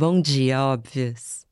Bom dia, óbvios.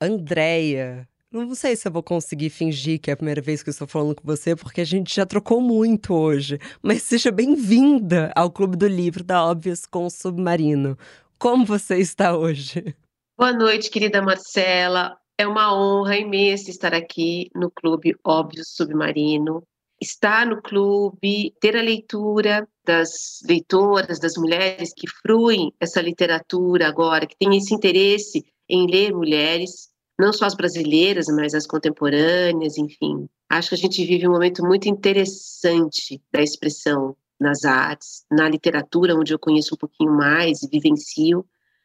Andréia, não sei se eu vou conseguir fingir que é a primeira vez que eu estou falando com você, porque a gente já trocou muito hoje. Mas seja bem-vinda ao Clube do Livro da Óbvios com o Submarino. Como você está hoje? Boa noite, querida Marcela. É uma honra imensa estar aqui no Clube Óbvio Submarino. Estar no clube, ter a leitura das leitoras, das mulheres que fruem essa literatura agora, que têm esse interesse em ler mulheres, não só as brasileiras, mas as contemporâneas, enfim. Acho que a gente vive um momento muito interessante da expressão nas artes, na literatura, onde eu conheço um pouquinho mais e vivencio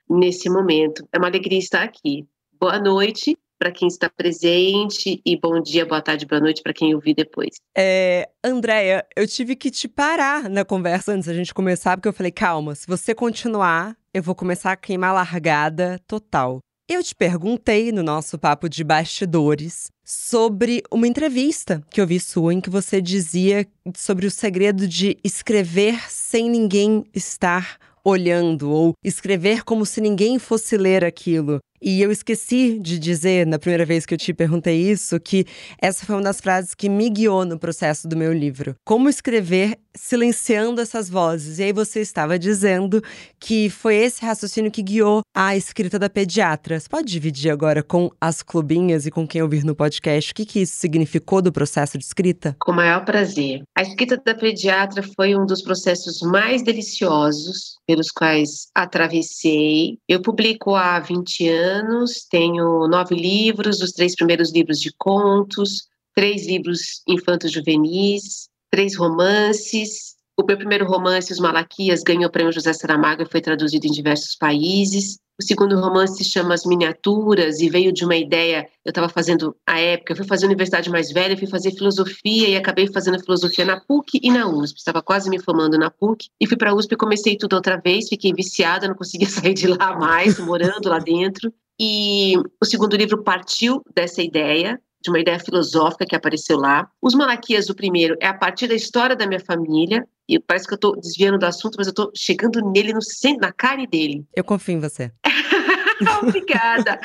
nesse momento. É uma alegria estar aqui. Boa noite para quem está presente e bom dia, boa tarde, boa noite para quem ouvir depois. É, Andréia, eu tive que te parar na conversa antes da gente começar, porque eu falei, calma, se você continuar, eu vou começar a queimar largada total. Eu te perguntei no nosso papo de bastidores sobre uma entrevista que eu vi sua em que você dizia sobre o segredo de escrever sem ninguém estar olhando ou escrever como se ninguém fosse ler aquilo. E eu esqueci de dizer, na primeira vez que eu te perguntei isso, que essa foi uma das frases que me guiou no processo do meu livro. Como escrever silenciando essas vozes. E aí você estava dizendo que foi esse raciocínio que guiou a escrita da pediatra. Você pode dividir agora com as clubinhas e com quem ouvir no podcast o que, que isso significou do processo de escrita? Com o maior prazer. A escrita da pediatra foi um dos processos mais deliciosos pelos quais atravessei. Eu publico há 20 anos tenho nove livros, os três primeiros livros de contos, três livros infantos juvenis, três romances. O meu primeiro romance, Os Malaquias, ganhou o prêmio José Saramago e foi traduzido em diversos países. O segundo romance se chama As Miniaturas e veio de uma ideia, eu estava fazendo, à época, eu fui fazer universidade mais velha, fui fazer filosofia e acabei fazendo filosofia na PUC e na USP. Estava quase me formando na PUC e fui para a USP e comecei tudo outra vez, fiquei viciada, não conseguia sair de lá mais, morando lá dentro. E o segundo livro partiu dessa ideia, de uma ideia filosófica que apareceu lá. Os Malaquias, o primeiro, é a partir da história da minha família, e parece que eu estou desviando do assunto, mas eu estou chegando nele, no centro, na carne dele. Eu confio em você. Obrigada.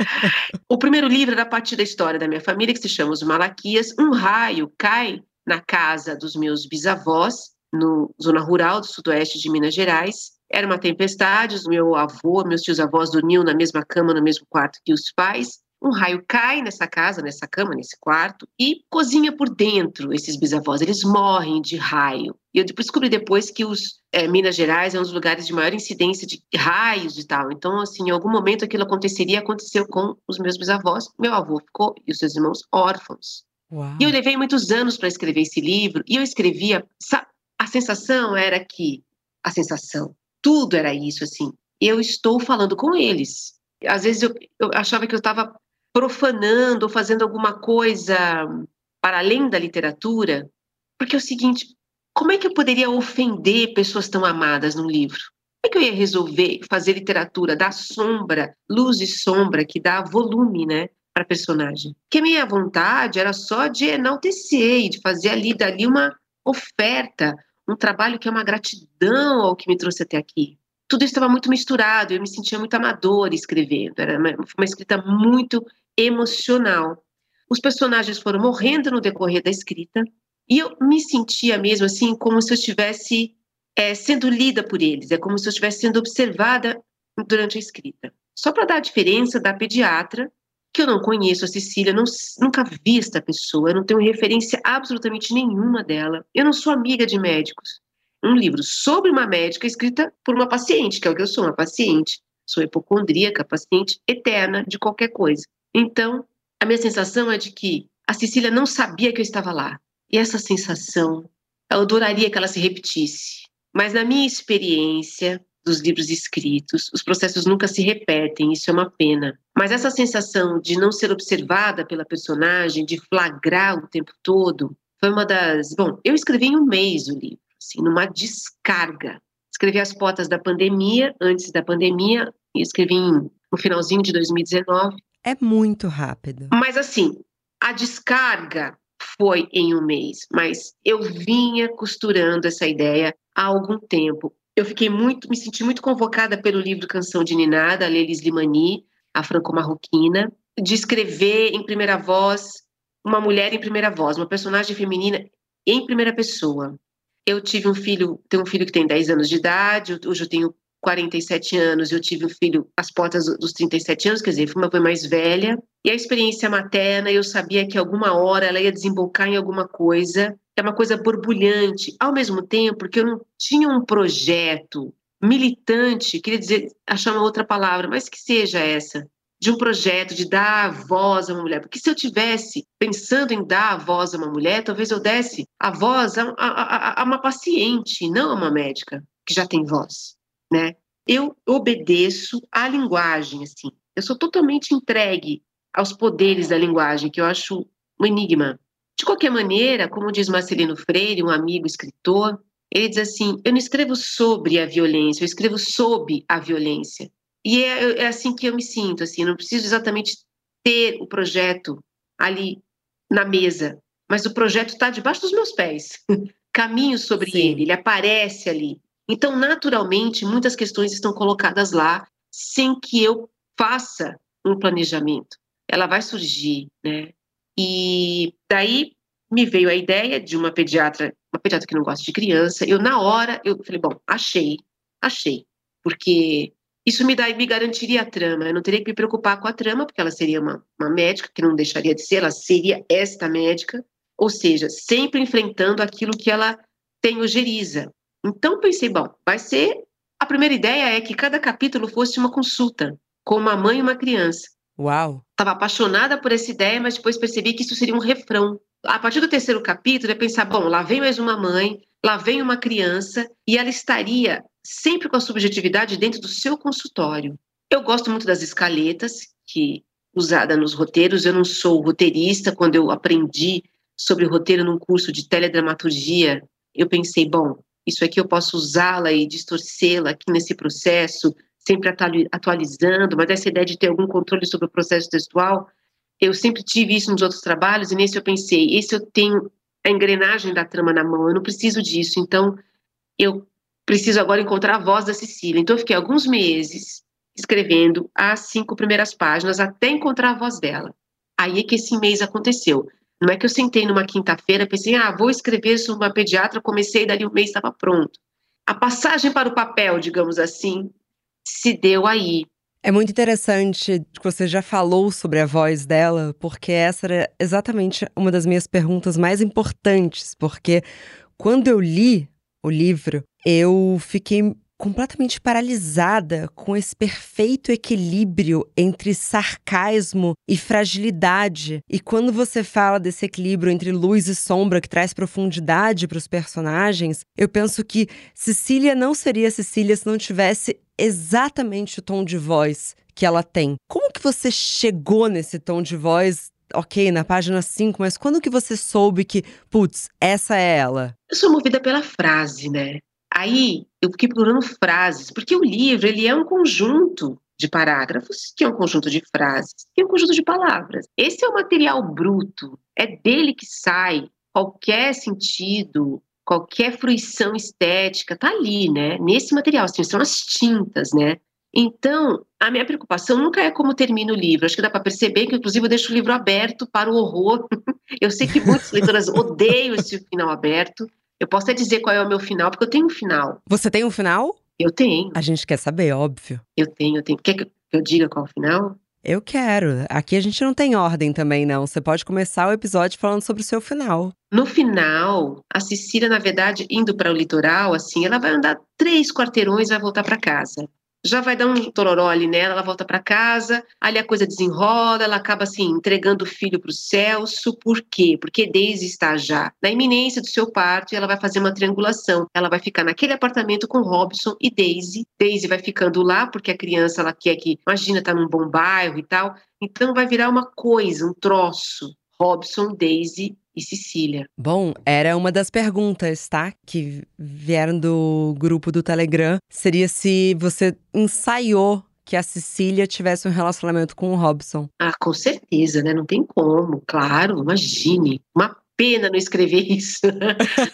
o primeiro livro era a partir da história da minha família, que se chama Os Malaquias. Um raio cai na casa dos meus bisavós, no zona rural do sudoeste de Minas Gerais, era uma tempestade, o meu avô, meus tios avós dormiam na mesma cama, no mesmo quarto que os pais. Um raio cai nessa casa, nessa cama, nesse quarto, e cozinha por dentro esses bisavós. Eles morrem de raio. E eu descobri depois que os é, Minas Gerais é um dos lugares de maior incidência de raios e tal. Então, assim, em algum momento aquilo aconteceria, aconteceu com os meus bisavós. Meu avô ficou e os seus irmãos órfãos. Uau. E eu levei muitos anos para escrever esse livro, e eu escrevia. A sensação era que. A sensação tudo era isso, assim. Eu estou falando com eles. Às vezes eu, eu achava que eu estava profanando ou fazendo alguma coisa para além da literatura, porque é o seguinte: como é que eu poderia ofender pessoas tão amadas num livro? Como é que eu ia resolver fazer literatura, dar sombra, luz e sombra, que dá volume, né, para personagem? Que a minha vontade era só de enaltecer e de fazer ali dali uma oferta, um trabalho que é uma gratidão ao que me trouxe até aqui. Tudo estava muito misturado, eu me sentia muito amadora escrevendo, era uma, uma escrita muito emocional. Os personagens foram morrendo no decorrer da escrita, e eu me sentia mesmo assim, como se eu estivesse é, sendo lida por eles, é como se eu estivesse sendo observada durante a escrita. Só para dar a diferença da pediatra, que eu não conheço a Cecília, não, nunca vi esta pessoa, eu não tenho referência absolutamente nenhuma dela. Eu não sou amiga de médicos. Um livro sobre uma médica escrita por uma paciente, que é o que eu sou, uma paciente. Sou hipocondríaca, paciente eterna de qualquer coisa. Então, a minha sensação é de que a Cecília não sabia que eu estava lá. E essa sensação, eu adoraria que ela se repetisse. Mas na minha experiência, dos livros escritos. Os processos nunca se repetem, isso é uma pena. Mas essa sensação de não ser observada pela personagem, de flagrar o tempo todo, foi uma das. Bom, eu escrevi em um mês o livro, assim, numa descarga. Escrevi as portas da pandemia, antes da pandemia, e escrevi no finalzinho de 2019. É muito rápido. Mas assim, a descarga foi em um mês, mas eu vinha costurando essa ideia há algum tempo eu fiquei muito, me senti muito convocada pelo livro Canção de Niná, da Lelis Limani, a franco-marroquina, de escrever em primeira voz uma mulher em primeira voz, uma personagem feminina em primeira pessoa. Eu tive um filho, tenho um filho que tem 10 anos de idade, hoje eu tenho 47 anos, eu tive um filho às portas dos 37 anos, quer dizer, uma mãe mais velha, e a experiência materna, eu sabia que alguma hora ela ia desembocar em alguma coisa, é uma coisa borbulhante, ao mesmo tempo, porque eu não tinha um projeto militante, queria dizer, achar uma outra palavra, mas que seja essa, de um projeto de dar voz a uma mulher. Porque se eu tivesse pensando em dar voz a uma mulher, talvez eu desse a voz a, a, a, a uma paciente, não a uma médica que já tem voz, né? Eu obedeço à linguagem, assim. Eu sou totalmente entregue aos poderes da linguagem, que eu acho um enigma. De qualquer maneira, como diz Marcelino Freire, um amigo escritor, ele diz assim: eu não escrevo sobre a violência, eu escrevo sob a violência. E é, é assim que eu me sinto, assim, não preciso exatamente ter o projeto ali na mesa, mas o projeto está debaixo dos meus pés. Caminho sobre Sim. ele, ele aparece ali. Então, naturalmente, muitas questões estão colocadas lá sem que eu faça um planejamento. Ela vai surgir, né? E daí me veio a ideia de uma pediatra, uma pediatra que não gosta de criança. Eu na hora eu falei, bom, achei, achei, porque isso me, dá, me garantiria a trama. Eu não teria que me preocupar com a trama, porque ela seria uma, uma médica, que não deixaria de ser, ela seria esta médica, ou seja, sempre enfrentando aquilo que ela tem ojeriza. Então pensei, bom, vai ser. A primeira ideia é que cada capítulo fosse uma consulta com uma mãe e uma criança. Uau! Estava apaixonada por essa ideia, mas depois percebi que isso seria um refrão. A partir do terceiro capítulo, é pensar: bom, lá vem mais uma mãe, lá vem uma criança, e ela estaria sempre com a subjetividade dentro do seu consultório. Eu gosto muito das escaletas, que usada nos roteiros. Eu não sou roteirista. Quando eu aprendi sobre roteiro num curso de teledramaturgia, eu pensei, bom, isso aqui eu posso usá-la e distorcê-la aqui nesse processo, sempre atualizando, mas essa ideia de ter algum controle sobre o processo textual, eu sempre tive isso nos outros trabalhos, e nesse eu pensei, esse eu tenho a engrenagem da trama na mão, eu não preciso disso, então eu preciso agora encontrar a voz da Cecília. Então, eu fiquei alguns meses escrevendo as cinco primeiras páginas até encontrar a voz dela. Aí é que esse mês aconteceu. Não é que eu sentei numa quinta-feira, pensei, ah, vou escrever sobre uma pediatra, comecei, dali um mês estava pronto. A passagem para o papel, digamos assim, se deu aí. É muito interessante que você já falou sobre a voz dela, porque essa era exatamente uma das minhas perguntas mais importantes, porque quando eu li o livro, eu fiquei completamente paralisada com esse perfeito equilíbrio entre sarcasmo e fragilidade. E quando você fala desse equilíbrio entre luz e sombra que traz profundidade para os personagens, eu penso que Cecília não seria Cecília se não tivesse exatamente o tom de voz que ela tem. Como que você chegou nesse tom de voz ok, na página 5, mas quando que você soube que, putz, essa é ela? Eu sou movida pela frase, né? Aí eu fiquei procurando frases, porque o livro ele é um conjunto de parágrafos, que é um conjunto de frases, que é um conjunto de palavras. Esse é o material bruto, é dele que sai qualquer sentido, qualquer fruição estética, tá ali, né? Nesse material, assim, são as tintas, né? Então, a minha preocupação nunca é como termina o livro. Acho que dá para perceber que, inclusive, eu deixo o livro aberto para o horror. eu sei que muitas leitoras odeiam esse final aberto, eu posso até dizer qual é o meu final, porque eu tenho um final. Você tem um final? Eu tenho. A gente quer saber, óbvio. Eu tenho, eu tenho. Quer que eu diga qual é o final? Eu quero. Aqui a gente não tem ordem também, não. Você pode começar o episódio falando sobre o seu final. No final, a Cecília, na verdade, indo para o litoral, assim, ela vai andar três quarteirões e vai voltar para casa já vai dar um tororó ali nela, ela volta para casa, ali a coisa desenrola, ela acaba assim entregando o filho para o Celso. Por quê? Porque Daisy está já na iminência do seu parto e ela vai fazer uma triangulação. Ela vai ficar naquele apartamento com Robson e Daisy. Daisy vai ficando lá porque a criança ela quer que, imagina, tá num bom bairro e tal. Então vai virar uma coisa, um troço. Robson, Daisy e Cecília. Bom, era uma das perguntas, tá? Que vieram do grupo do Telegram. Seria se você ensaiou que a Cecília tivesse um relacionamento com o Robson. Ah, com certeza, né? Não tem como, claro, imagine. Uma pena não escrever isso.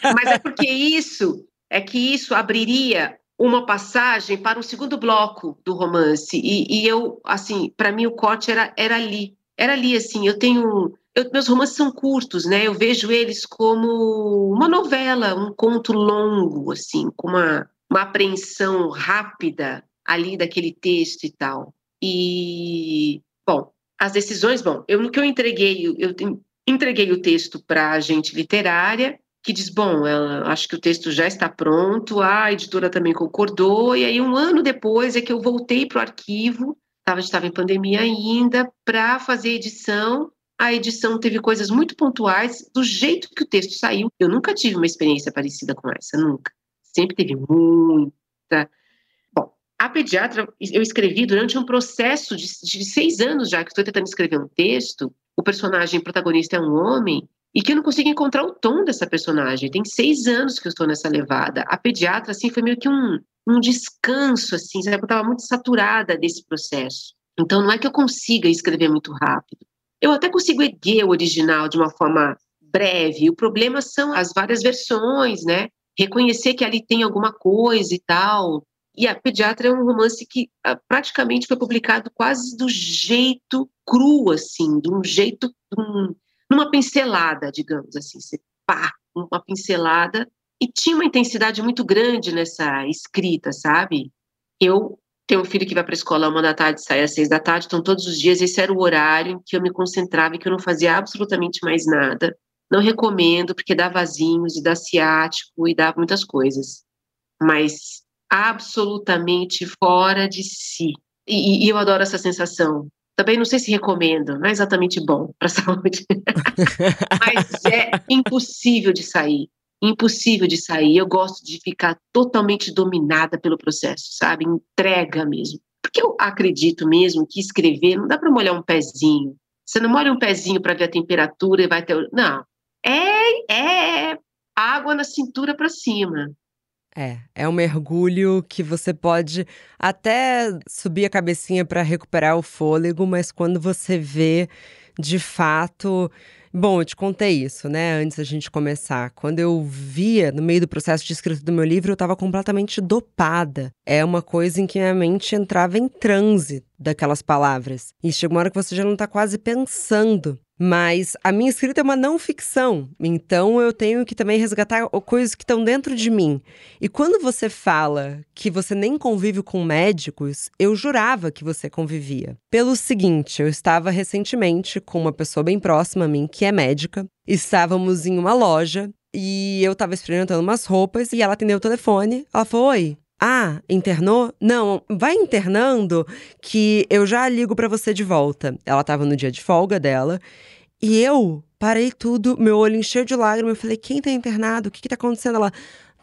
Mas é porque isso, é que isso abriria uma passagem para o segundo bloco do romance. E, e eu, assim, para mim o corte era, era ali. Era ali, assim, eu tenho. Eu, meus romances são curtos, né? Eu vejo eles como uma novela, um conto longo, assim, com uma, uma apreensão rápida ali daquele texto e tal. E, bom, as decisões, bom, eu no que eu entreguei, eu entreguei o texto para a agente literária, que diz, bom, ela, acho que o texto já está pronto, a editora também concordou, e aí um ano depois é que eu voltei para o arquivo, tava, estava em pandemia ainda, para fazer edição, a edição teve coisas muito pontuais, do jeito que o texto saiu, eu nunca tive uma experiência parecida com essa, nunca, sempre teve muita... Bom, a pediatra, eu escrevi durante um processo de, de seis anos já, que estou tentando escrever um texto, o personagem protagonista é um homem, e que eu não consigo encontrar o tom dessa personagem. Tem seis anos que eu estou nessa levada. A pediatra, assim, foi meio que um, um descanso, assim, sabe? Eu estava muito saturada desse processo. Então, não é que eu consiga escrever muito rápido. Eu até consigo erguer o original de uma forma breve. O problema são as várias versões, né? Reconhecer que ali tem alguma coisa e tal. E a Pediatra é um romance que ah, praticamente foi publicado quase do jeito cru, assim, de um jeito, um, numa pincelada, digamos assim, você pá, uma pincelada, e tinha uma intensidade muito grande nessa escrita, sabe? Eu tenho um filho que vai para a escola uma da tarde, sai às seis da tarde, então todos os dias esse era o horário em que eu me concentrava e que eu não fazia absolutamente mais nada. Não recomendo, porque dá vasinhos e dá ciático e dá muitas coisas. Mas absolutamente fora de si. E, e eu adoro essa sensação também não sei se recomendo, não é exatamente bom para a saúde, mas é impossível de sair, impossível de sair. Eu gosto de ficar totalmente dominada pelo processo, sabe? Entrega mesmo. Porque eu acredito mesmo que escrever não dá para molhar um pezinho. Você não molha um pezinho para ver a temperatura e vai ter. Não. É, é água na cintura para cima. É, é um mergulho que você pode até subir a cabecinha para recuperar o fôlego, mas quando você vê de fato. Bom, eu te contei isso, né, antes da gente começar. Quando eu via no meio do processo de escrita do meu livro, eu estava completamente dopada. É uma coisa em que minha mente entrava em transe daquelas palavras. E chega uma hora que você já não está quase pensando mas a minha escrita é uma não ficção, então eu tenho que também resgatar coisas que estão dentro de mim. E quando você fala que você nem convive com médicos, eu jurava que você convivia. Pelo seguinte, eu estava recentemente com uma pessoa bem próxima a mim, que é médica, estávamos em uma loja e eu estava experimentando umas roupas e ela atendeu o telefone. Ela falou: Oi, ah, internou? Não, vai internando que eu já ligo para você de volta. Ela tava no dia de folga dela e eu parei tudo, meu olho encheu de lágrimas. Eu falei: quem tá internado? O que, que tá acontecendo? Ela.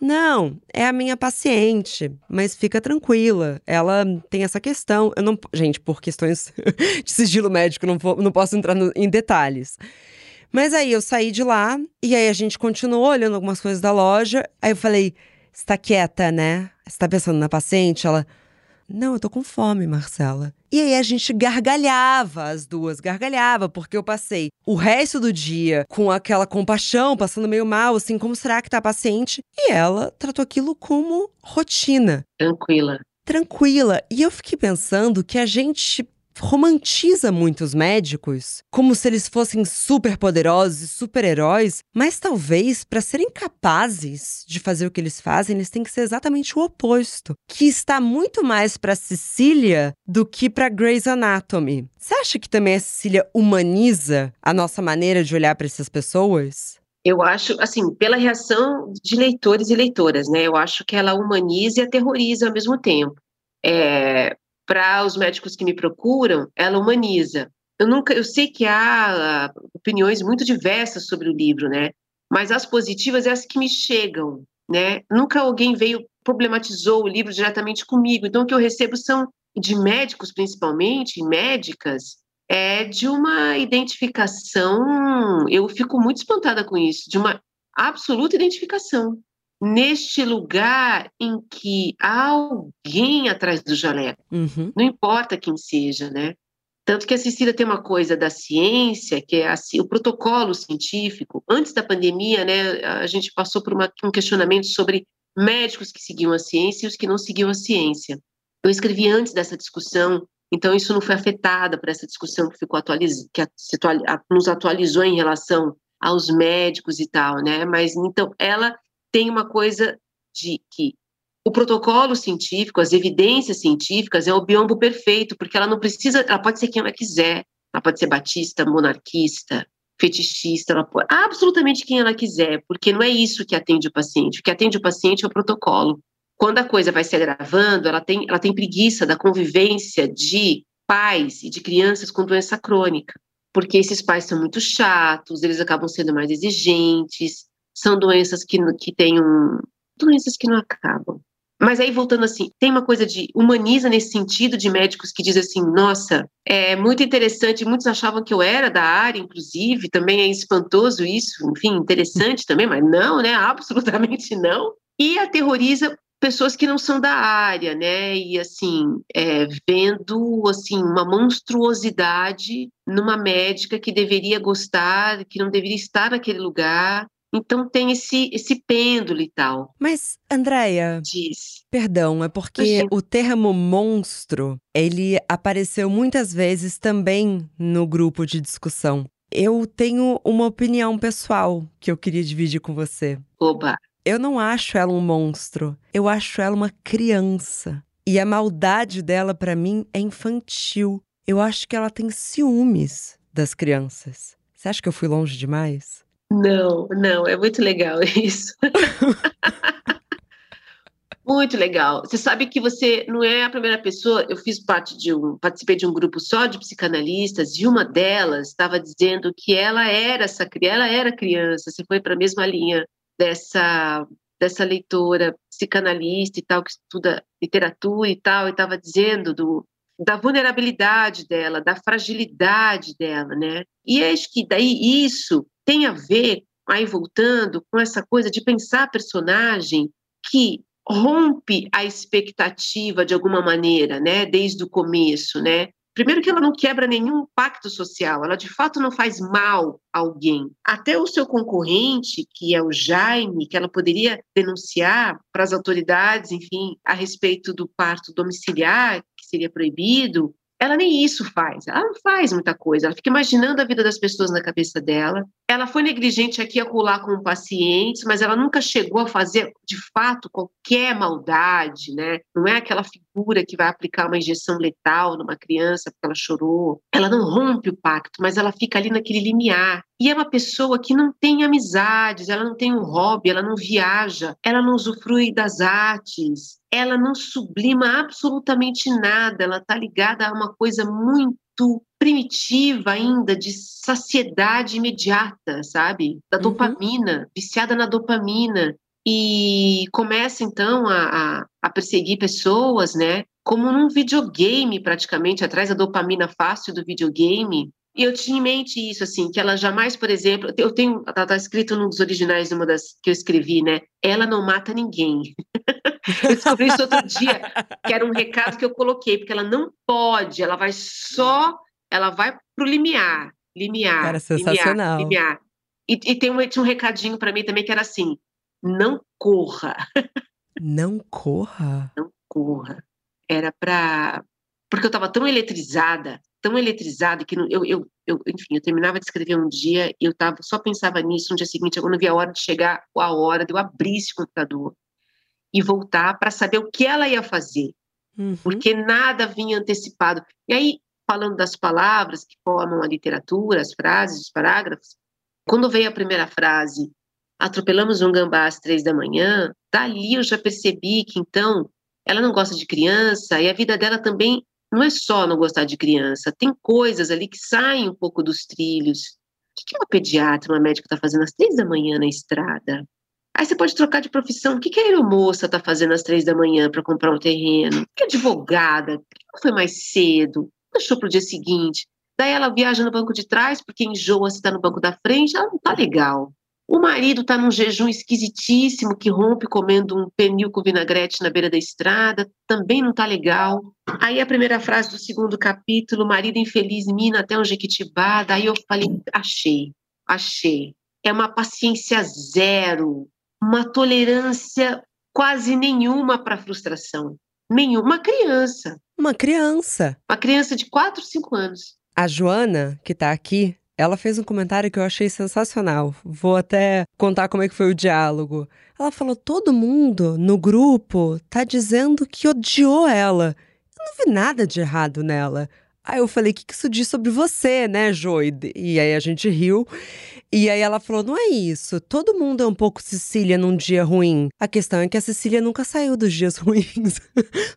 Não, é a minha paciente, mas fica tranquila. Ela tem essa questão. Eu não, gente, por questões de sigilo médico, não, não posso entrar no, em detalhes. Mas aí eu saí de lá e aí a gente continuou olhando algumas coisas da loja. Aí eu falei: está quieta, né? Está pensando na paciente? Ela, não, eu tô com fome, Marcela. E aí a gente gargalhava, as duas gargalhava, porque eu passei o resto do dia com aquela compaixão, passando meio mal, assim, como será que tá a paciente? E ela tratou aquilo como rotina. Tranquila. Tranquila. E eu fiquei pensando que a gente romantiza muito os médicos como se eles fossem super poderosos e super-heróis, mas talvez para serem capazes de fazer o que eles fazem, eles têm que ser exatamente o oposto, que está muito mais para Cecília do que para Grey's Anatomy. Você acha que também a Cecília humaniza a nossa maneira de olhar para essas pessoas? Eu acho, assim, pela reação de leitores e leitoras, né? Eu acho que ela humaniza e aterroriza ao mesmo tempo. É, para os médicos que me procuram, ela humaniza. Eu nunca, eu sei que há uh, opiniões muito diversas sobre o livro, né? Mas as positivas é as que me chegam, né? Nunca alguém veio problematizou o livro diretamente comigo. Então o que eu recebo são de médicos, principalmente, médicas, é de uma identificação. Eu fico muito espantada com isso, de uma absoluta identificação neste lugar em que há alguém atrás do jaleco, uhum. não importa quem seja, né? Tanto que a Cecília tem uma coisa da ciência, que é o protocolo científico. Antes da pandemia, né, a gente passou por uma, um questionamento sobre médicos que seguiam a ciência e os que não seguiam a ciência. Eu escrevi antes dessa discussão, então isso não foi afetado por essa discussão que ficou atualiz... que nos atualizou em relação aos médicos e tal, né? Mas então ela tem uma coisa de que o protocolo científico, as evidências científicas é o biombo perfeito, porque ela não precisa, ela pode ser quem ela quiser, ela pode ser batista, monarquista, fetichista, ela pode, absolutamente quem ela quiser, porque não é isso que atende o paciente. O que atende o paciente é o protocolo. Quando a coisa vai se agravando, ela tem, ela tem preguiça da convivência de pais e de crianças com doença crônica, porque esses pais são muito chatos, eles acabam sendo mais exigentes, são doenças que, que têm um, doenças que não acabam. Mas aí, voltando assim, tem uma coisa de humaniza nesse sentido de médicos que dizem assim: nossa, é muito interessante. Muitos achavam que eu era da área, inclusive, também é espantoso isso, enfim, interessante também, mas não, né? Absolutamente não. E aterroriza pessoas que não são da área, né? E assim, é, vendo assim uma monstruosidade numa médica que deveria gostar, que não deveria estar naquele lugar, então tem esse, esse pêndulo e tal. Mas, Andréia. Diz. Perdão, é porque o termo monstro, ele apareceu muitas vezes também no grupo de discussão. Eu tenho uma opinião pessoal que eu queria dividir com você. Oba! Eu não acho ela um monstro, eu acho ela uma criança. E a maldade dela, para mim, é infantil. Eu acho que ela tem ciúmes das crianças. Você acha que eu fui longe demais? Não, não, é muito legal isso. muito legal. Você sabe que você não é a primeira pessoa. Eu fiz parte de um, participei de um grupo só de psicanalistas e uma delas estava dizendo que ela era essa, ela era criança. Você foi para a mesma linha dessa dessa leitora psicanalista e tal que estuda literatura e tal e estava dizendo do da vulnerabilidade dela, da fragilidade dela, né? E acho que daí isso tem a ver, aí voltando, com essa coisa de pensar personagem que rompe a expectativa de alguma maneira, né, desde o começo, né? Primeiro que ela não quebra nenhum pacto social, ela de fato não faz mal a alguém. Até o seu concorrente, que é o Jaime, que ela poderia denunciar para as autoridades, enfim, a respeito do parto domiciliar, que seria proibido, ela nem isso faz, ela não faz muita coisa, ela fica imaginando a vida das pessoas na cabeça dela. Ela foi negligente aqui a colar com pacientes, mas ela nunca chegou a fazer de fato qualquer maldade, né? Não é aquela figura que vai aplicar uma injeção letal numa criança porque ela chorou. Ela não rompe o pacto, mas ela fica ali naquele limiar. E é uma pessoa que não tem amizades, ela não tem um hobby, ela não viaja, ela não usufrui das artes, ela não sublima absolutamente nada, ela está ligada a uma coisa muito primitiva ainda, de saciedade imediata, sabe? Da uhum. dopamina, viciada na dopamina. E começa então a, a, a perseguir pessoas, né? Como num videogame, praticamente, atrás da dopamina fácil do videogame, e eu tinha em mente isso, assim, que ela jamais, por exemplo, eu tenho, tá, tá escrito num dos originais, uma das que eu escrevi, né? Ela não mata ninguém. eu descobri isso outro dia, que era um recado que eu coloquei, porque ela não pode, ela vai só, ela vai pro limiar, limiar, era sensacional. limiar, limiar. E, e tem um, tinha um recadinho para mim também que era assim, não corra. Não corra? Não corra. Era para porque eu estava tão eletrizada tão eletrizada que eu, eu, eu, enfim, eu terminava de escrever um dia e eu tava, só pensava nisso, no dia seguinte, eu não via a hora de chegar a hora de eu abrir esse computador e voltar para saber o que ela ia fazer, uhum. porque nada vinha antecipado. E aí, falando das palavras que formam a literatura, as frases, os parágrafos, quando veio a primeira frase, atropelamos um gambá às três da manhã, dali eu já percebi que então ela não gosta de criança e a vida dela também não é só não gostar de criança, tem coisas ali que saem um pouco dos trilhos. O que uma pediatra, uma médica está fazendo às três da manhã na estrada? Aí você pode trocar de profissão. O que, a aeromoça está fazendo às três da manhã para comprar um terreno? O que advogada? Por que não foi mais cedo? Deixou para o dia seguinte. Daí ela viaja no banco de trás porque enjoa se está no banco da frente. Ela não está legal. O marido está num jejum esquisitíssimo que rompe comendo um pernil com vinagrete na beira da estrada, também não está legal. Aí a primeira frase do segundo capítulo, marido infeliz mina até um jequitibá, daí eu falei, achei, achei. É uma paciência zero, uma tolerância quase nenhuma para frustração. Nenhuma. Uma criança. Uma criança. Uma criança de 4, 5 anos. A Joana, que tá aqui, ela fez um comentário que eu achei sensacional. Vou até contar como é que foi o diálogo. Ela falou: todo mundo no grupo tá dizendo que odiou ela. Eu não vi nada de errado nela. Aí eu falei, o que, que isso diz sobre você, né, Joy? E aí a gente riu. E aí ela falou: não é isso. Todo mundo é um pouco Cecília num dia ruim. A questão é que a Cecília nunca saiu dos dias ruins.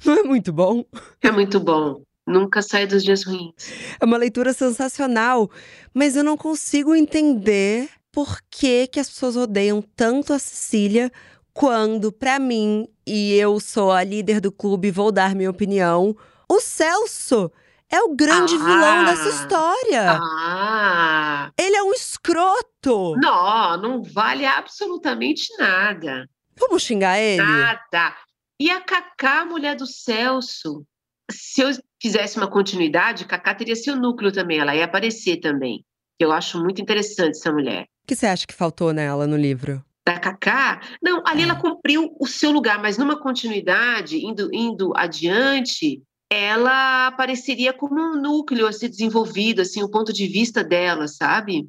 não é muito bom? É muito bom. Nunca sai dos dias ruins. É uma leitura sensacional, mas eu não consigo entender por que, que as pessoas odeiam tanto a Cecília quando, para mim, e eu sou a líder do clube, vou dar minha opinião, o Celso é o grande ah, vilão dessa história. Ah. Ele é um escroto. Não, não vale absolutamente nada. Vamos xingar ele? Nada. E a Cacá, mulher do Celso? Se eu fizesse uma continuidade, Cacá teria seu núcleo também, ela ia aparecer também. Eu acho muito interessante essa mulher. O que você acha que faltou nela no livro? Da Cacá? Não, ali é. ela cumpriu o seu lugar, mas numa continuidade, indo, indo adiante, ela apareceria como um núcleo a ser desenvolvido, assim, o ponto de vista dela, sabe?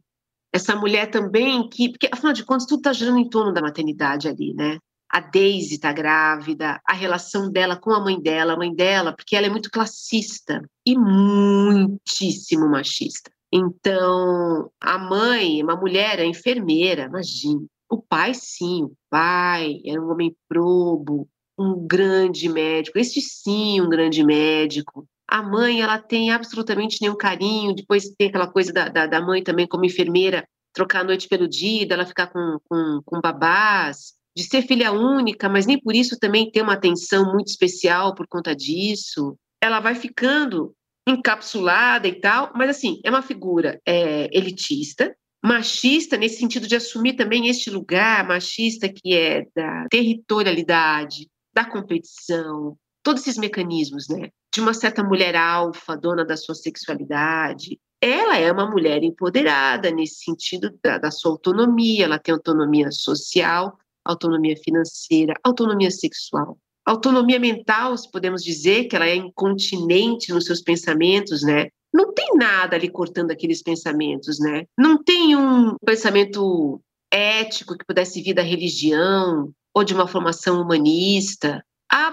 Essa mulher também que, porque afinal de contas tudo está girando em torno da maternidade ali, né? A Daisy está grávida, a relação dela com a mãe dela, a mãe dela, porque ela é muito classista e muitíssimo machista. Então, a mãe, uma mulher, a enfermeira, imagina. O pai, sim, o pai era um homem probo, um grande médico, este sim, um grande médico. A mãe, ela tem absolutamente nenhum carinho, depois tem aquela coisa da, da, da mãe também como enfermeira, trocar a noite pelo dia, dela ficar com, com, com babás, de ser filha única, mas nem por isso também ter uma atenção muito especial por conta disso. Ela vai ficando encapsulada e tal, mas assim, é uma figura é, elitista, machista nesse sentido de assumir também este lugar machista que é da territorialidade, da competição, todos esses mecanismos, né? De uma certa mulher alfa, dona da sua sexualidade. Ela é uma mulher empoderada nesse sentido da, da sua autonomia, ela tem autonomia social, autonomia financeira, autonomia sexual. Autonomia mental, se podemos dizer que ela é incontinente nos seus pensamentos, né? Não tem nada ali cortando aqueles pensamentos, né? Não tem um pensamento ético que pudesse vir da religião, ou de uma formação humanista,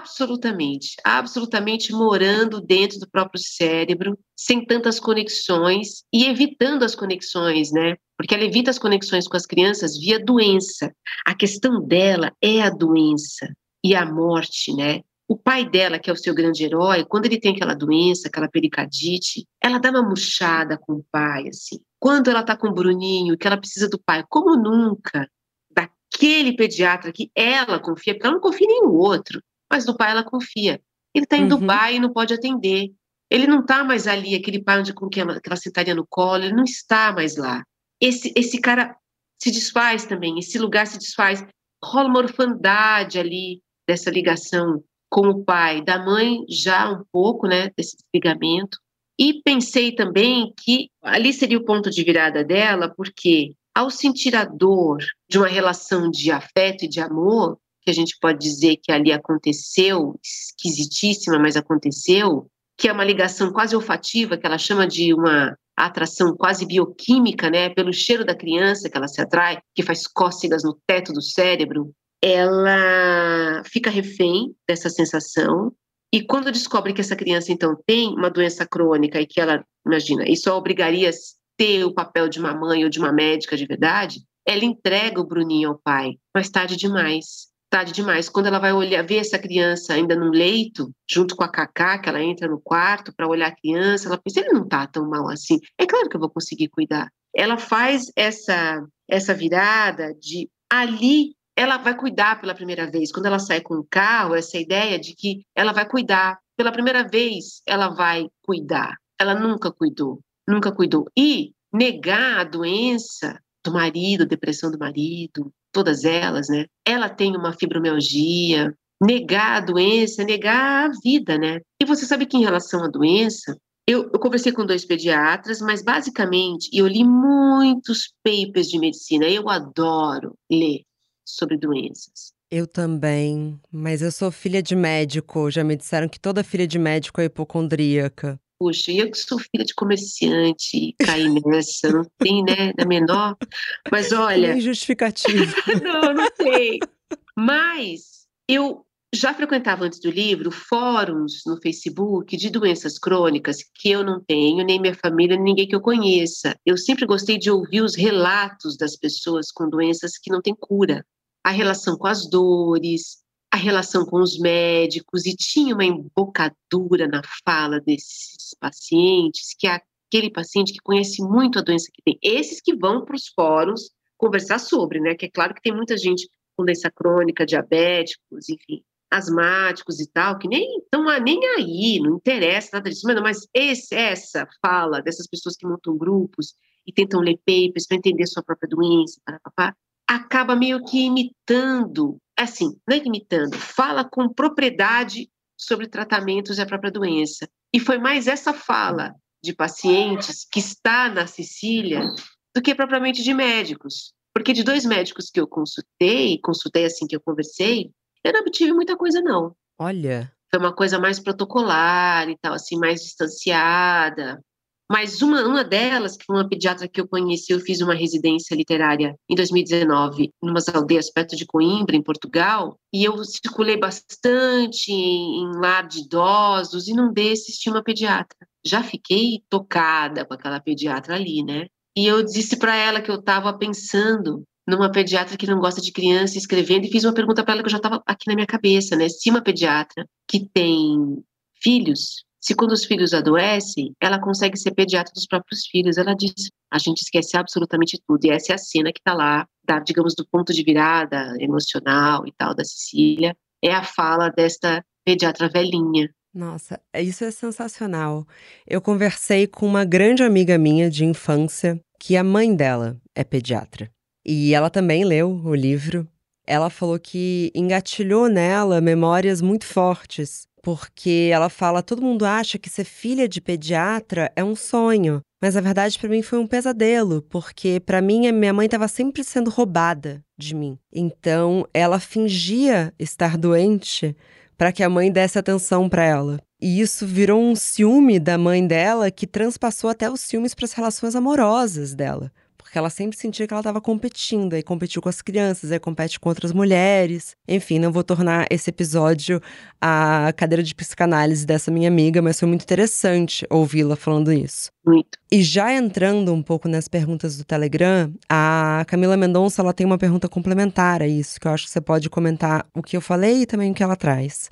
absolutamente, absolutamente morando dentro do próprio cérebro, sem tantas conexões e evitando as conexões, né? Porque ela evita as conexões com as crianças via doença. A questão dela é a doença e a morte, né? O pai dela, que é o seu grande herói, quando ele tem aquela doença, aquela pericardite, ela dá uma murchada com o pai, assim. Quando ela tá com o Bruninho, que ela precisa do pai, como nunca, aquele pediatra que ela confia, porque ela não confia em nenhum outro, mas no pai ela confia. Ele está em uhum. Dubai e não pode atender. Ele não está mais ali, aquele pai onde, com que ela sentaria no colo, ele não está mais lá. Esse, esse cara se desfaz também, esse lugar se desfaz. Rola uma orfandade ali, dessa ligação com o pai, da mãe já um pouco, né, desse desligamento. E pensei também que ali seria o ponto de virada dela, porque ao sentir a dor de uma relação de afeto e de amor, que a gente pode dizer que ali aconteceu, esquisitíssima, mas aconteceu, que é uma ligação quase olfativa, que ela chama de uma atração quase bioquímica, né, pelo cheiro da criança que ela se atrai, que faz cócegas no teto do cérebro, ela fica refém dessa sensação. E quando descobre que essa criança então tem uma doença crônica e que ela, imagina, isso a obrigaria ter o papel de uma mãe ou de uma médica de verdade, ela entrega o Bruninho ao pai, mas tarde demais. Tarde demais. Quando ela vai olhar, ver essa criança ainda no leito, junto com a Cacá, que ela entra no quarto para olhar a criança, ela pensa, ele não está tão mal assim. É claro que eu vou conseguir cuidar. Ela faz essa, essa virada de ali ela vai cuidar pela primeira vez. Quando ela sai com o carro, essa ideia de que ela vai cuidar. Pela primeira vez, ela vai cuidar. Ela nunca cuidou nunca cuidou. E negar a doença do marido, depressão do marido, todas elas, né? Ela tem uma fibromialgia, negar a doença, negar a vida, né? E você sabe que em relação à doença, eu, eu, conversei com dois pediatras, mas basicamente eu li muitos papers de medicina. Eu adoro ler sobre doenças. Eu também, mas eu sou filha de médico. Já me disseram que toda filha de médico é hipocondríaca. Puxa, eu que sou filha de comerciante caí nessa, não tem, né, na menor. Mas olha. Nem justificativo. não, não tem. Mas eu já frequentava antes do livro fóruns no Facebook de doenças crônicas que eu não tenho, nem minha família, nem ninguém que eu conheça. Eu sempre gostei de ouvir os relatos das pessoas com doenças que não têm cura. A relação com as dores, a relação com os médicos, e tinha uma embocadura na fala desses pacientes, que é aquele paciente que conhece muito a doença que tem. Esses que vão para os fóruns conversar sobre, né? Que é claro que tem muita gente com doença crônica, diabéticos, enfim, asmáticos e tal, que nem estão nem aí, não interessa nada disso, mas, mas esse, essa fala dessas pessoas que montam grupos e tentam ler papers para entender sua própria doença, acaba meio que imitando, assim, não é imitando, fala com propriedade sobre tratamentos e a própria doença. E foi mais essa fala de pacientes que está na Sicília do que propriamente de médicos. Porque de dois médicos que eu consultei, consultei assim que eu conversei, eu não obtive muita coisa, não. Olha. Foi uma coisa mais protocolar e tal, assim, mais distanciada. Mas uma, uma delas, que foi uma pediatra que eu conheci, eu fiz uma residência literária em 2019, em umas aldeias perto de Coimbra, em Portugal, e eu circulei bastante em, em lar de idosos, e num desses tinha uma pediatra. Já fiquei tocada com aquela pediatra ali, né? E eu disse para ela que eu estava pensando numa pediatra que não gosta de criança escrevendo e fiz uma pergunta para ela que eu já estava aqui na minha cabeça, né? Se uma pediatra que tem filhos, se quando os filhos adoecem, ela consegue ser pediatra dos próprios filhos, ela disse: a gente esquece absolutamente tudo. E essa é a cena que está lá, da, digamos, do ponto de virada emocional e tal da Cecília, é a fala desta pediatra velhinha, nossa, isso é sensacional. Eu conversei com uma grande amiga minha de infância, que a mãe dela é pediatra. E ela também leu o livro. Ela falou que engatilhou nela memórias muito fortes, porque ela fala: todo mundo acha que ser filha de pediatra é um sonho, mas a verdade para mim foi um pesadelo, porque para mim a minha mãe estava sempre sendo roubada de mim. Então ela fingia estar doente para que a mãe desse atenção para ela. E isso virou um ciúme da mãe dela que transpassou até os ciúmes para as relações amorosas dela. Porque ela sempre sentia que ela estava competindo, aí competiu com as crianças, aí compete com outras mulheres. Enfim, não vou tornar esse episódio a cadeira de psicanálise dessa minha amiga, mas foi muito interessante ouvi-la falando isso. Muito. E já entrando um pouco nas perguntas do Telegram, a Camila Mendonça ela tem uma pergunta complementar a isso, que eu acho que você pode comentar o que eu falei e também o que ela traz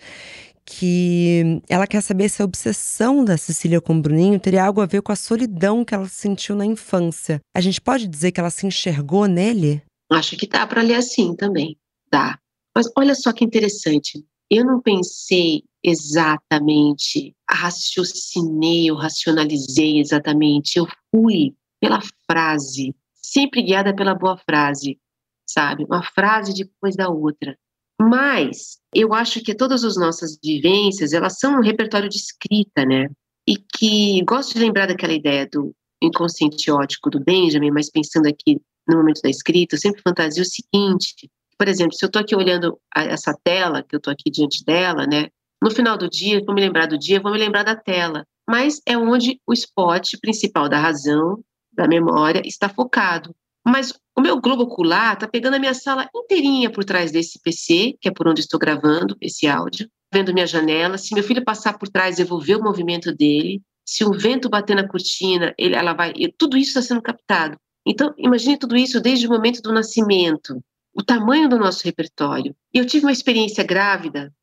que ela quer saber se a obsessão da Cecília com o Bruninho teria algo a ver com a solidão que ela sentiu na infância. A gente pode dizer que ela se enxergou nele? Acho que dá para ler assim também. Dá. Mas olha só que interessante. Eu não pensei exatamente, raciocinei ou racionalizei exatamente. Eu fui pela frase, sempre guiada pela boa frase, sabe? Uma frase depois da outra. Mas eu acho que todas as nossas vivências, elas são um repertório de escrita, né? E que gosto de lembrar daquela ideia do inconsciente ótico do Benjamin, mas pensando aqui no momento da escrita, eu sempre fantasio o seguinte, por exemplo, se eu estou aqui olhando essa tela, que eu estou aqui diante dela, né? No final do dia, vou me lembrar do dia, vou me lembrar da tela. Mas é onde o spot principal da razão, da memória, está focado. Mas o meu globo ocular está pegando a minha sala inteirinha por trás desse PC, que é por onde estou gravando esse áudio, vendo minha janela. Se meu filho passar por trás, eu vou ver o movimento dele. Se o vento bater na cortina, ele, ela vai. Tudo isso está sendo captado. Então, imagine tudo isso desde o momento do nascimento, o tamanho do nosso repertório. Eu tive uma experiência grávida,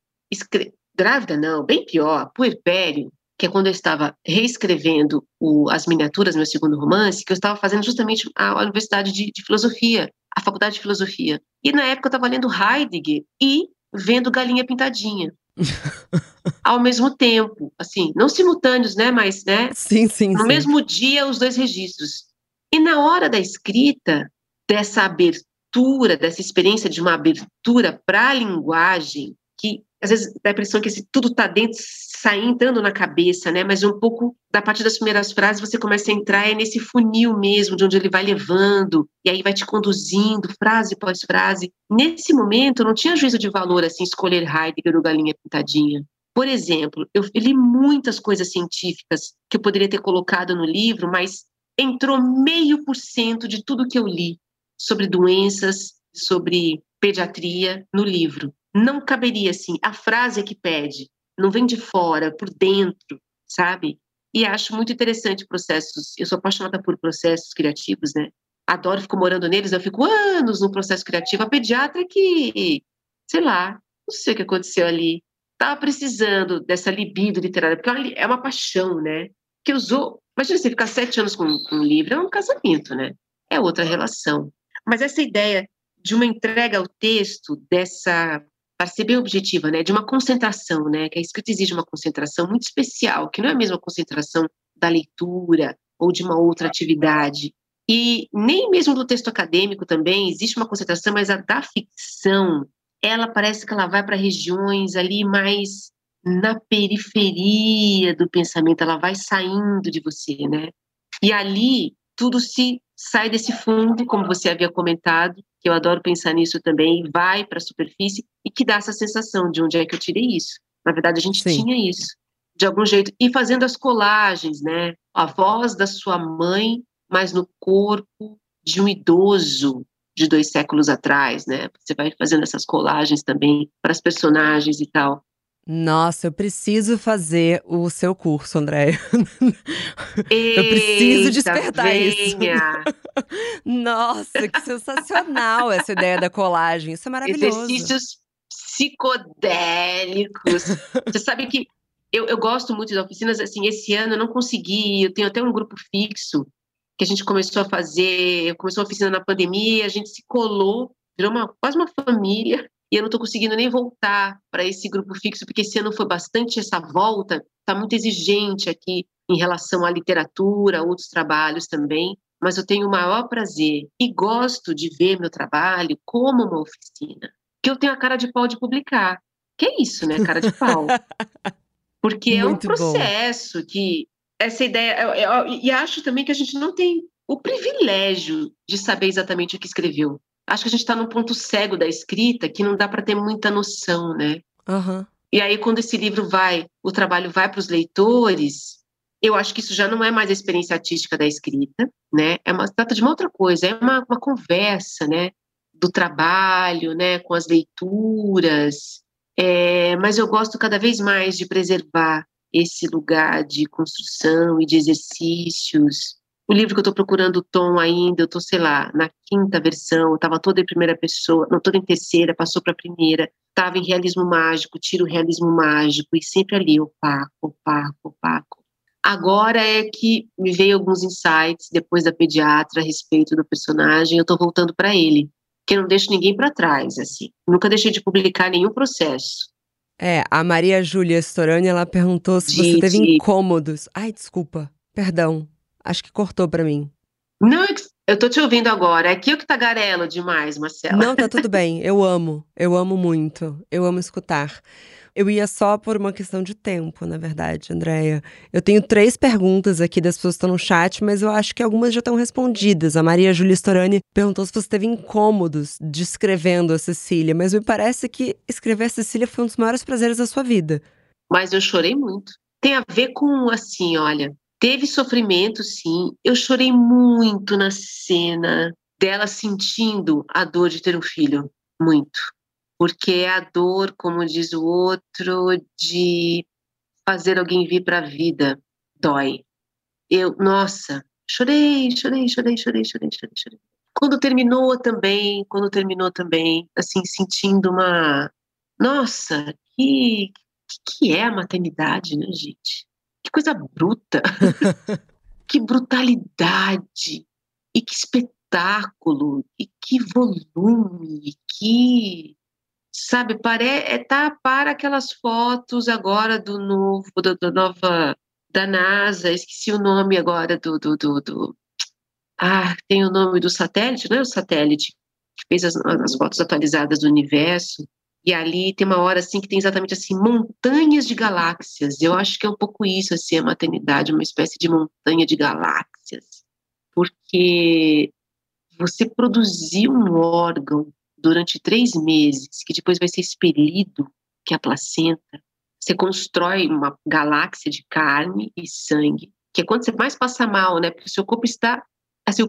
grávida não, bem pior, puerpério, que é quando eu estava reescrevendo o, as miniaturas, meu segundo romance, que eu estava fazendo justamente a, a Universidade de, de, Filosofia, a Faculdade de Filosofia. E na época eu estava lendo Heidegger e vendo Galinha Pintadinha. ao mesmo tempo, assim, não simultâneos, né, mas, né? Sim, sim. No sim. mesmo dia, os dois registros. E na hora da escrita, dessa abertura, dessa experiência de uma abertura para a linguagem, que às vezes dá a impressão que esse, tudo está dentro, saindo, entrando na cabeça, né? Mas um pouco da partir das primeiras frases você começa a entrar é nesse funil mesmo, de onde ele vai levando, e aí vai te conduzindo, frase após frase. Nesse momento, não tinha juízo de valor assim, escolher Heidegger ou Galinha Pintadinha. Por exemplo, eu li muitas coisas científicas que eu poderia ter colocado no livro, mas entrou meio por cento de tudo que eu li sobre doenças, sobre pediatria no livro. Não caberia assim, a frase é que pede, não vem de fora, por dentro, sabe? E acho muito interessante processos. Eu sou apaixonada por processos criativos, né? Adoro, fico morando neles, eu fico anos no processo criativo. A pediatra que, sei lá, não sei o que aconteceu ali. Estava precisando dessa libido literária, porque é uma paixão, né? Que usou. Imagina você ficar sete anos com, com um livro, é um casamento, né? É outra relação. Mas essa ideia de uma entrega ao texto dessa para ser bem objetiva, né, de uma concentração, né, que a escrita exige uma concentração muito especial, que não é a mesma concentração da leitura ou de uma outra atividade. E nem mesmo do texto acadêmico também existe uma concentração, mas a da ficção, ela parece que ela vai para regiões ali mais na periferia do pensamento, ela vai saindo de você, né? E ali tudo se sai desse fundo, como você havia comentado, que eu adoro pensar nisso também, vai para a superfície e que dá essa sensação de onde é que eu tirei isso. Na verdade, a gente Sim. tinha isso, de algum jeito. E fazendo as colagens, né? A voz da sua mãe, mas no corpo de um idoso de dois séculos atrás, né? Você vai fazendo essas colagens também para as personagens e tal. Nossa, eu preciso fazer o seu curso, André. eu preciso despertar venha. isso. Nossa, que sensacional essa ideia da colagem. Isso é maravilhoso. Exercícios psicodélicos. Você sabe que eu, eu gosto muito de oficinas, assim, esse ano eu não consegui, eu tenho até um grupo fixo que a gente começou a fazer, começou a oficina na pandemia, a gente se colou, virou uma, quase uma família, e eu não estou conseguindo nem voltar para esse grupo fixo, porque esse ano foi bastante essa volta, está muito exigente aqui em relação à literatura, outros trabalhos também, mas eu tenho o maior prazer e gosto de ver meu trabalho como uma oficina, que eu tenho a cara de pau de publicar. Que é isso, né? Cara de pau. Porque é um processo bom. que essa ideia. Eu, eu, e acho também que a gente não tem o privilégio de saber exatamente o que escreveu acho que a gente está num ponto cego da escrita que não dá para ter muita noção, né? Uhum. E aí, quando esse livro vai, o trabalho vai para os leitores, eu acho que isso já não é mais a experiência artística da escrita, né? É uma, trata de uma outra coisa, é uma, uma conversa, né? Do trabalho, né? Com as leituras. É, mas eu gosto cada vez mais de preservar esse lugar de construção e de exercícios o livro que eu estou procurando o tom ainda, eu estou, sei lá, na quinta versão, estava toda em primeira pessoa, não, toda em terceira, passou para primeira, estava em realismo mágico, tiro o realismo mágico, e sempre ali, opaco, opaco, opaco. Agora é que me veio alguns insights depois da pediatra a respeito do personagem, eu estou voltando para ele, que eu não deixo ninguém para trás, assim. Nunca deixei de publicar nenhum processo. É, a Maria Júlia Storani, ela perguntou se você teve incômodos. Ai, desculpa, perdão. Acho que cortou para mim. Não, eu tô te ouvindo agora. É que eu que tagarelo demais, Marcela. Não, tá tudo bem. Eu amo. Eu amo muito. Eu amo escutar. Eu ia só por uma questão de tempo, na verdade, Andréia. Eu tenho três perguntas aqui das pessoas que estão no chat, mas eu acho que algumas já estão respondidas. A Maria Julia Storani perguntou se você teve incômodos descrevendo a Cecília, mas me parece que escrever a Cecília foi um dos maiores prazeres da sua vida. Mas eu chorei muito. Tem a ver com, assim, olha, Teve sofrimento, sim. Eu chorei muito na cena dela sentindo a dor de ter um filho, muito. Porque é a dor, como diz o outro, de fazer alguém vir para a vida. Dói. Eu, nossa, chorei, chorei, chorei, chorei, chorei, chorei, chorei. Quando terminou também, quando terminou também, assim, sentindo uma. Nossa, que, que é a maternidade, né, gente? Que coisa bruta! que brutalidade! E que espetáculo! E que volume! Que sabe, pare, é, tá para aquelas fotos agora do novo, da, da, nova, da NASA, esqueci o nome agora do, do, do, do, ah, tem o nome do satélite, não é o satélite que fez as, as fotos atualizadas do universo, E ali tem uma hora assim que tem exatamente assim montanhas de galáxias. Eu acho que é um pouco isso assim a maternidade, uma espécie de montanha de galáxias, porque você produzir um órgão durante três meses que depois vai ser expelido, que é a placenta. Você constrói uma galáxia de carne e sangue, que é quando você mais passa mal, né? Porque o seu corpo está assim,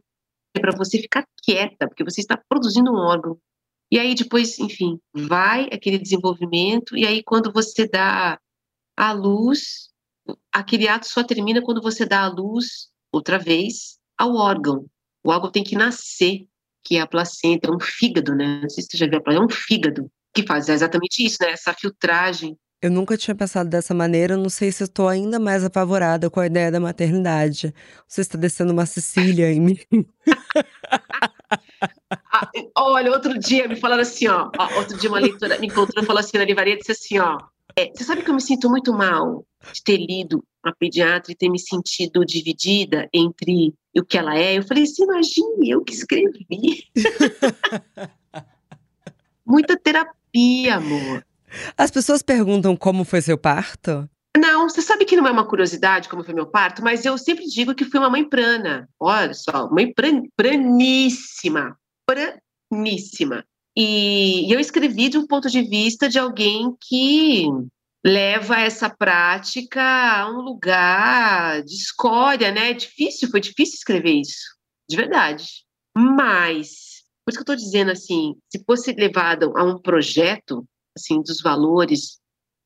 é para você ficar quieta, porque você está produzindo um órgão e aí depois, enfim, vai aquele desenvolvimento, e aí quando você dá a luz, aquele ato só termina quando você dá a luz, outra vez, ao órgão. O órgão tem que nascer, que é a placenta, é um fígado, né? Não sei se você já viu a placenta, é um fígado que faz exatamente isso, né? Essa filtragem. Eu nunca tinha pensado dessa maneira, não sei se estou ainda mais apavorada com a ideia da maternidade. Você está descendo uma Cecília em mim. Olha, outro dia me falaram assim, ó, ó, outro dia uma leitora me encontrou e falou assim na livraria, disse assim, ó, é, você sabe que eu me sinto muito mal de ter lido uma pediatra e ter me sentido dividida entre o que ela é? Eu falei assim, imagine, eu que escrevi. Muita terapia, amor. As pessoas perguntam como foi seu parto? Não, você sabe que não é uma curiosidade como foi meu parto, mas eu sempre digo que fui uma mãe prana. Olha só, mãe pran, praníssima, praníssima. E, e eu escrevi de um ponto de vista de alguém que leva essa prática a um lugar de escória, né? É difícil, foi difícil escrever isso, de verdade. Mas, por isso que eu estou dizendo assim, se fosse levado a um projeto, assim, dos valores,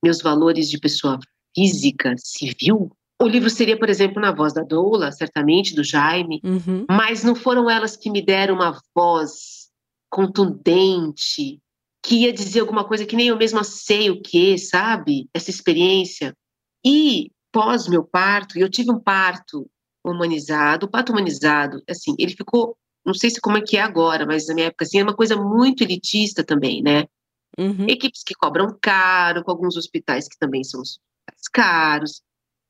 meus valores de pessoa física, civil, o livro seria, por exemplo, na voz da Doula, certamente, do Jaime, uhum. mas não foram elas que me deram uma voz contundente, que ia dizer alguma coisa que nem eu mesma sei o que, sabe? Essa experiência. E pós meu parto, eu tive um parto humanizado, o parto humanizado, assim, ele ficou, não sei se como é que é agora, mas na minha época, assim, é uma coisa muito elitista também, né? Uhum. Equipes que cobram caro, com alguns hospitais que também são caros.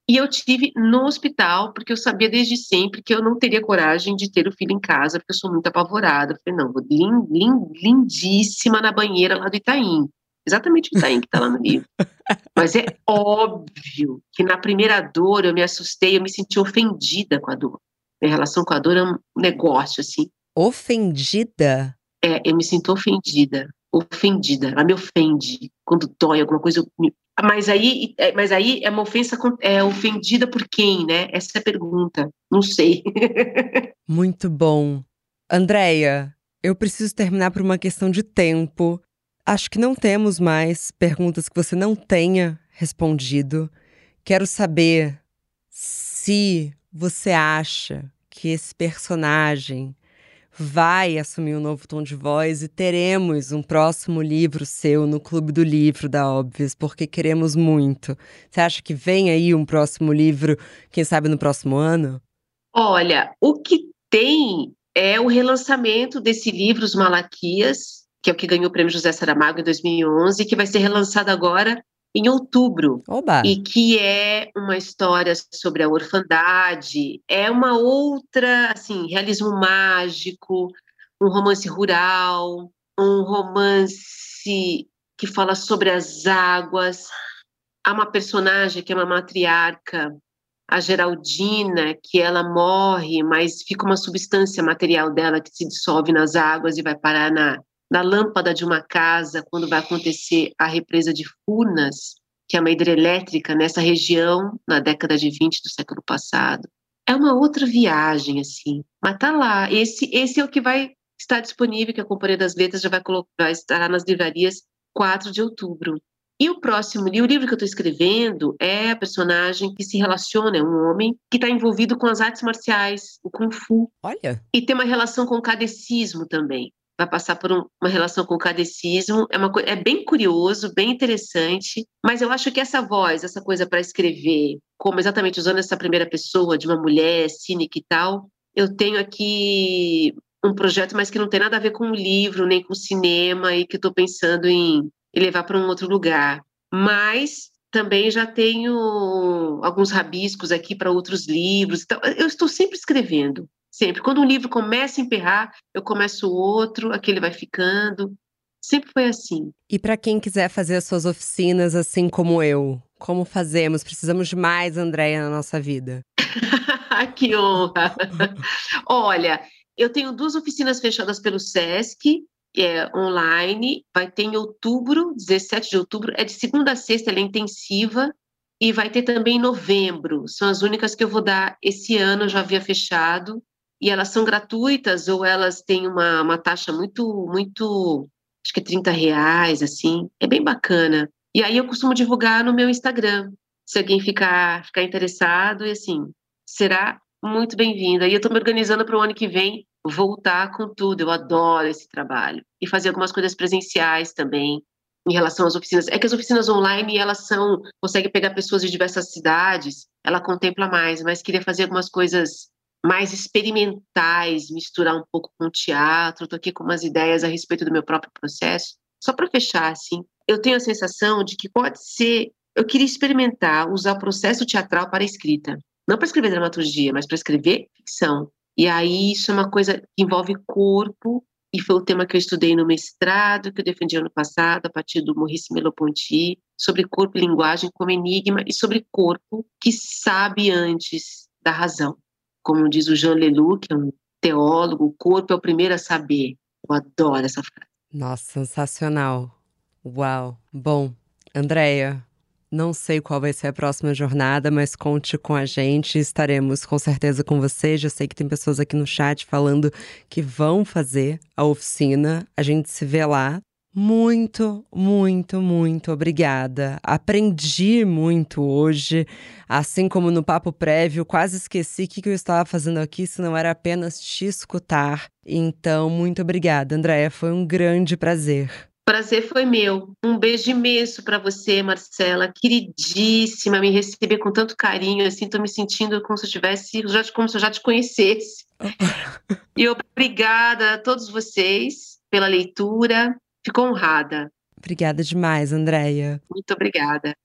E eu tive no hospital, porque eu sabia desde sempre que eu não teria coragem de ter o filho em casa, porque eu sou muito apavorada. Eu falei, não, vou lind, lind, lindíssima na banheira lá do Itaim. Exatamente o Itaim que está lá no livro. Mas é óbvio que na primeira dor eu me assustei, eu me senti ofendida com a dor. Minha relação com a dor é um negócio, assim. Ofendida? É, eu me sinto ofendida. Ofendida. Ela me ofende. Quando dói alguma coisa, eu me mas aí, é, mas aí é uma ofensa é ofendida por quem, né? Essa é a pergunta. Não sei. Muito bom. Andréia, eu preciso terminar por uma questão de tempo. Acho que não temos mais perguntas que você não tenha respondido. Quero saber se você acha que esse personagem vai assumir um novo tom de voz e teremos um próximo livro seu no Clube do Livro da Óbvias, porque queremos muito. Você acha que vem aí um próximo livro, quem sabe no próximo ano? Olha, o que tem é o relançamento desse livro, Os Malaquias, que é o que ganhou o prêmio José Saramago em 2011, que vai ser relançado agora em outubro. Oba. E que é uma história sobre a orfandade, é uma outra, assim, realismo mágico, um romance rural, um romance que fala sobre as águas. Há uma personagem que é uma matriarca, a Geraldina, que ela morre, mas fica uma substância material dela que se dissolve nas águas e vai parar na, na lâmpada de uma casa quando vai acontecer a represa de Furnas, que é uma hidrelétrica nessa região na década de 20 do século passado. É uma outra viagem, assim, mas tá lá. Esse, esse é o que vai estar disponível, que a Companhia das Letras já vai, colocar, estar nas livrarias 4 de outubro. E o próximo livro, o livro que eu estou escrevendo, é a personagem que se relaciona, é um homem que está envolvido com as artes marciais, o Kung Fu. Olha! E tem uma relação com o cadecismo também vai passar por um, uma relação com o cadecismo. É, uma, é bem curioso, bem interessante, mas eu acho que essa voz, essa coisa para escrever, como exatamente usando essa primeira pessoa de uma mulher cínica e tal, eu tenho aqui um projeto, mas que não tem nada a ver com o livro, nem com o cinema, e que estou pensando em, em levar para um outro lugar. Mas também já tenho alguns rabiscos aqui para outros livros. Então, eu estou sempre escrevendo. Sempre. Quando um livro começa a emperrar, eu começo outro, aquele vai ficando. Sempre foi assim. E para quem quiser fazer as suas oficinas assim como eu, como fazemos? Precisamos de mais Andréia na nossa vida. que honra! Olha, eu tenho duas oficinas fechadas pelo SESC, é, online, vai ter em outubro, 17 de outubro, é de segunda a sexta, ela é intensiva, e vai ter também em novembro. São as únicas que eu vou dar esse ano, eu já havia fechado, e elas são gratuitas ou elas têm uma, uma taxa muito, muito, acho que é 30 reais, assim, é bem bacana. E aí eu costumo divulgar no meu Instagram, se alguém ficar, ficar interessado, e assim, será muito bem-vinda. E eu estou me organizando para o ano que vem voltar com tudo. Eu adoro esse trabalho. E fazer algumas coisas presenciais também em relação às oficinas. É que as oficinas online, elas são, consegue pegar pessoas de diversas cidades, ela contempla mais, mas queria fazer algumas coisas mais experimentais, misturar um pouco com teatro. Estou aqui com umas ideias a respeito do meu próprio processo. Só para fechar, assim, eu tenho a sensação de que pode ser. Eu queria experimentar usar o processo teatral para a escrita. Não para escrever dramaturgia, mas para escrever ficção. E aí isso é uma coisa que envolve corpo, e foi o tema que eu estudei no mestrado, que eu defendi ano passado, a partir do Maurice Merleau-Ponty, sobre corpo e linguagem como enigma, e sobre corpo que sabe antes da razão. Como diz o Jean Leloup, que é um teólogo, o corpo é o primeiro a saber. Eu adoro essa frase. Nossa, sensacional. Uau. Bom, Andréia, não sei qual vai ser a próxima jornada, mas conte com a gente. Estaremos com certeza com você. Já sei que tem pessoas aqui no chat falando que vão fazer a oficina. A gente se vê lá. Muito, muito, muito obrigada. Aprendi muito hoje, assim como no papo prévio, quase esqueci o que eu estava fazendo aqui, se não era apenas te escutar. Então, muito obrigada, Andréia. Foi um grande prazer. Prazer foi meu. Um beijo imenso para você, Marcela, queridíssima, me receber com tanto carinho, assim, tô me sentindo como se eu tivesse, já, como se eu já te conhecesse. e obrigada a todos vocês pela leitura. Fico honrada. Obrigada demais, Andréia. Muito obrigada.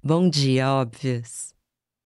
Bom dia, óbvios.